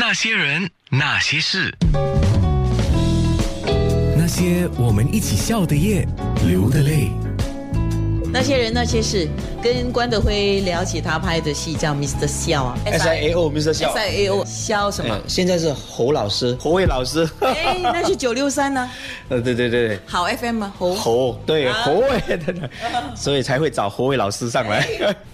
那些人，那些事，那些我们一起笑的夜，流的泪。那些人那些事，跟关德辉聊起他拍的戏叫《Mr. 笑》啊 S I A O Mr. 笑 S I A O 笑什么嗯？现在是侯老师，侯伟老师。哎，那是九六三呢，呃，对对对，好 FM 吗？侯。侯对啊侯伟，所以才会找侯伟老师上来。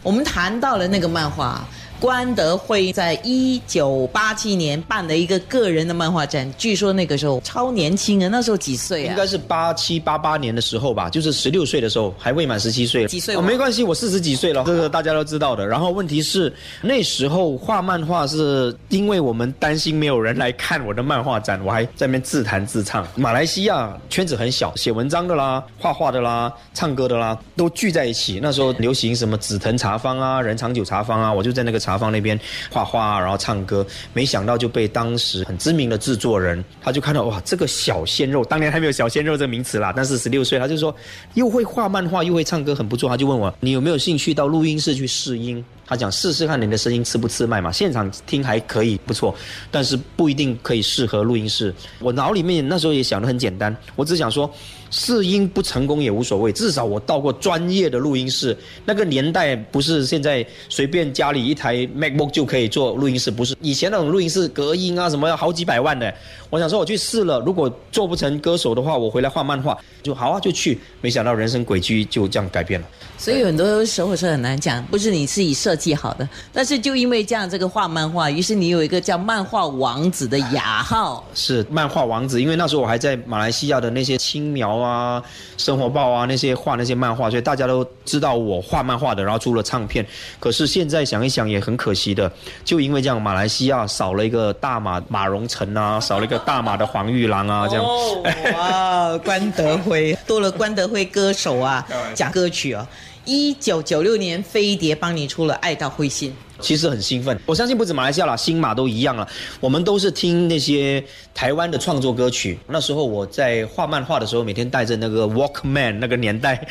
我们谈到了那个漫画。关德辉在一九八七年办了一个个人的漫画展，据说那个时候超年轻啊，那时候几岁啊？应该是八七八八年的时候吧，就是十六岁的时候，还未满十七岁。几岁哦，没关系，我四十几岁了，这个大家都知道的。然后问题是，那时候画漫画是因为我们担心没有人来看我的漫画展，我还在那边自弹自唱。马来西亚圈子很小，写文章的啦、画画的啦、唱歌的啦，都聚在一起。那时候流行什么紫藤茶坊啊、人长久茶坊啊，我就在那个茶坊那边画画，然后唱歌。没想到就被当时很知名的制作人，他就看到哇，这个小鲜肉，当年还没有小鲜肉这名词啦，但是十六岁，他就说又会画漫画又会唱歌，很不错。他就问我，你有没有兴趣到录音室去试音？他讲试试看你的声音吃不吃麦嘛，现场听还可以不错，但是不一定可以适合录音室。我脑里面那时候也想的很简单，我只想说试音不成功也无所谓，至少我到过专业的录音室。那个年代不是现在随便家里一台 MacBook 就可以做录音室，不是以前那种录音室隔音啊什么要好几百万的。我想说我去试了，如果做不成歌手的话，我回来画漫画就好啊，就去。没想到人生轨迹就这样改变了。所以很多时候是很难讲，不是你自己设计好的，但是就因为这样这个画漫画，于是你有一个叫漫画王子的雅号。是漫画王子，因为那时候我还在马来西亚的那些青苗啊、生活报啊那些画那些漫画，所以大家都知道我画漫画的，然后出了唱片。可是现在想一想也很可惜的，就因为这样，马来西亚少了一个大马马荣成啊，少了一个大马的黄玉郎啊，这样。哦，哇，关德辉多了关德辉歌手啊，讲歌曲啊。一九九六年，飞碟帮你出了《爱到灰心》。其实很兴奋，我相信不止马来西亚啦，新马都一样了。我们都是听那些台湾的创作歌曲。那时候我在画漫画的时候，每天带着那个 Walkman，那个年代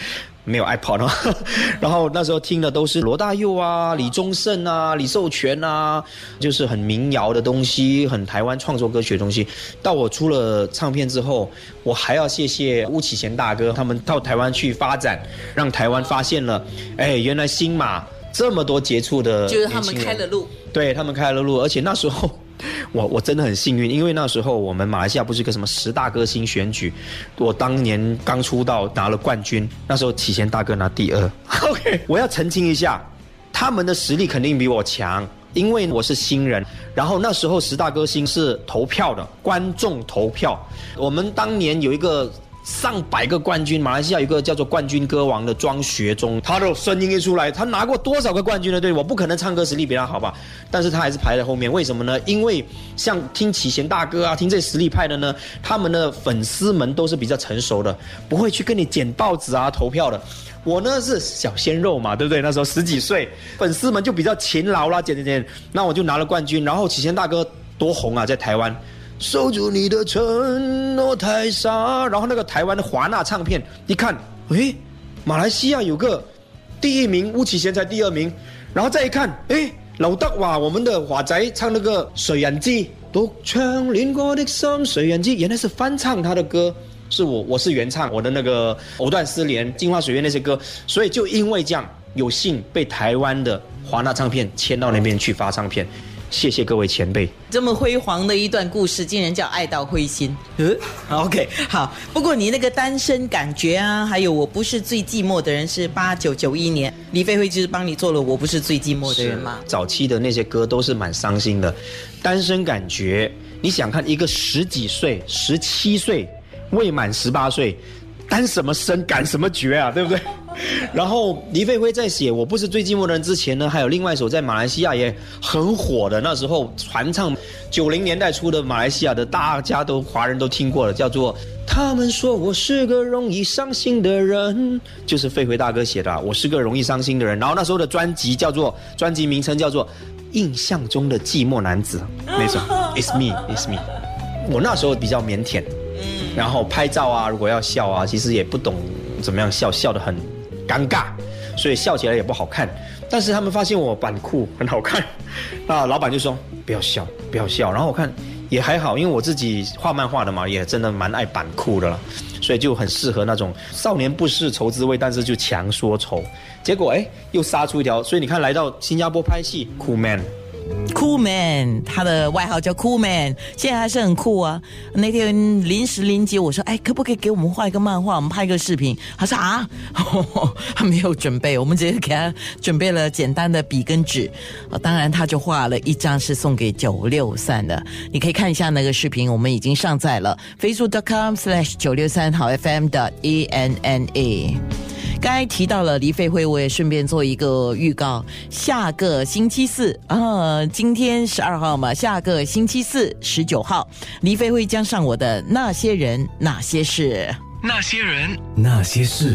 没有 iPod 哦，然后那时候听的都是罗大佑啊、李宗盛啊、李寿全啊，就是很民谣的东西，很台湾创作歌曲的东西。到我出了唱片之后，我还要谢谢巫启贤大哥，他们到台湾去发展，让台湾发现了，哎，原来新马。这么多杰出的，就是他们开了路，对他们开了路，而且那时候我我真的很幸运，因为那时候我们马来西亚不是一个什么十大歌星选举，我当年刚出道拿了冠军，那时候启贤大哥拿第二。OK，我要澄清一下，他们的实力肯定比我强，因为我是新人。然后那时候十大歌星是投票的，观众投票。我们当年有一个。上百个冠军，马来西亚有一个叫做冠军歌王的庄学忠，他的声音一出来，他拿过多少个冠军呢？对我不可能唱歌实力比他好吧，但是他还是排在后面，为什么呢？因为像听启贤大哥啊，听这实力派的呢，他们的粉丝们都是比较成熟的，不会去跟你捡报纸啊投票的。我呢是小鲜肉嘛，对不对？那时候十几岁，粉丝们就比较勤劳啦，捡捡捡，那我就拿了冠军。然后启贤大哥多红啊，在台湾。守住你的承诺太傻，然后那个台湾的华纳唱片一看，诶，马来西亚有个第一名，巫启贤才第二名，然后再一看，诶，老德哇，我们的华仔唱那个《水人机》，独唱恋过的心，《水人机》原来是翻唱他的歌，是我我是原唱，我的那个藕断丝连、镜花水月那些歌，所以就因为这样，有幸被台湾的华纳唱片签到那边去发唱片。谢谢各位前辈，这么辉煌的一段故事，竟然叫爱到灰心。嗯，OK，好。不过你那个单身感觉啊，还有我不是最寂寞的人，是八九九一年，李飞辉就是帮你做了我不是最寂寞的人嘛。早期的那些歌都是蛮伤心的，单身感觉。你想看一个十几岁、十七岁、未满十八岁，单什么身，感什么觉啊，对不对？然后黎飞辉在写《我不是最寂寞的人》之前呢，还有另外一首在马来西亚也很火的，那时候传唱九零年代初的马来西亚的，大家都华人都听过了，叫做《他们说我是个容易伤心的人》，就是费辉大哥写的，《我是个容易伤心的人》。然后那时候的专辑叫做专辑名称叫做《印象中的寂寞男子》，那首 It's Me, It's Me。我那时候比较腼腆，然后拍照啊，如果要笑啊，其实也不懂怎么样笑，笑得很。尴尬，所以笑起来也不好看。但是他们发现我板裤很好看，那老板就说不要笑，不要笑。然后我看也还好，因为我自己画漫画的嘛，也真的蛮爱板裤的了，所以就很适合那种少年不识愁滋味，但是就强说愁。结果哎，又杀出一条，所以你看来到新加坡拍戏酷 man。Cool Man，他的外号叫 Cool Man，现在还是很酷啊。那天临时临接我说，哎，可不可以给我们画一个漫画，我们拍一个视频？他说啊，他没有准备，我们直接给他准备了简单的笔跟纸。当然，他就画了一张是送给九六三的，你可以看一下那个视频，我们已经上载了，facebook.com/slash 九六三好 FM 的 E N N A。刚才提到了黎费会，我也顺便做一个预告。下个星期四啊，今天十二号嘛，下个星期四十九号，黎费会将上我的那些人那些事。那些人，那些事。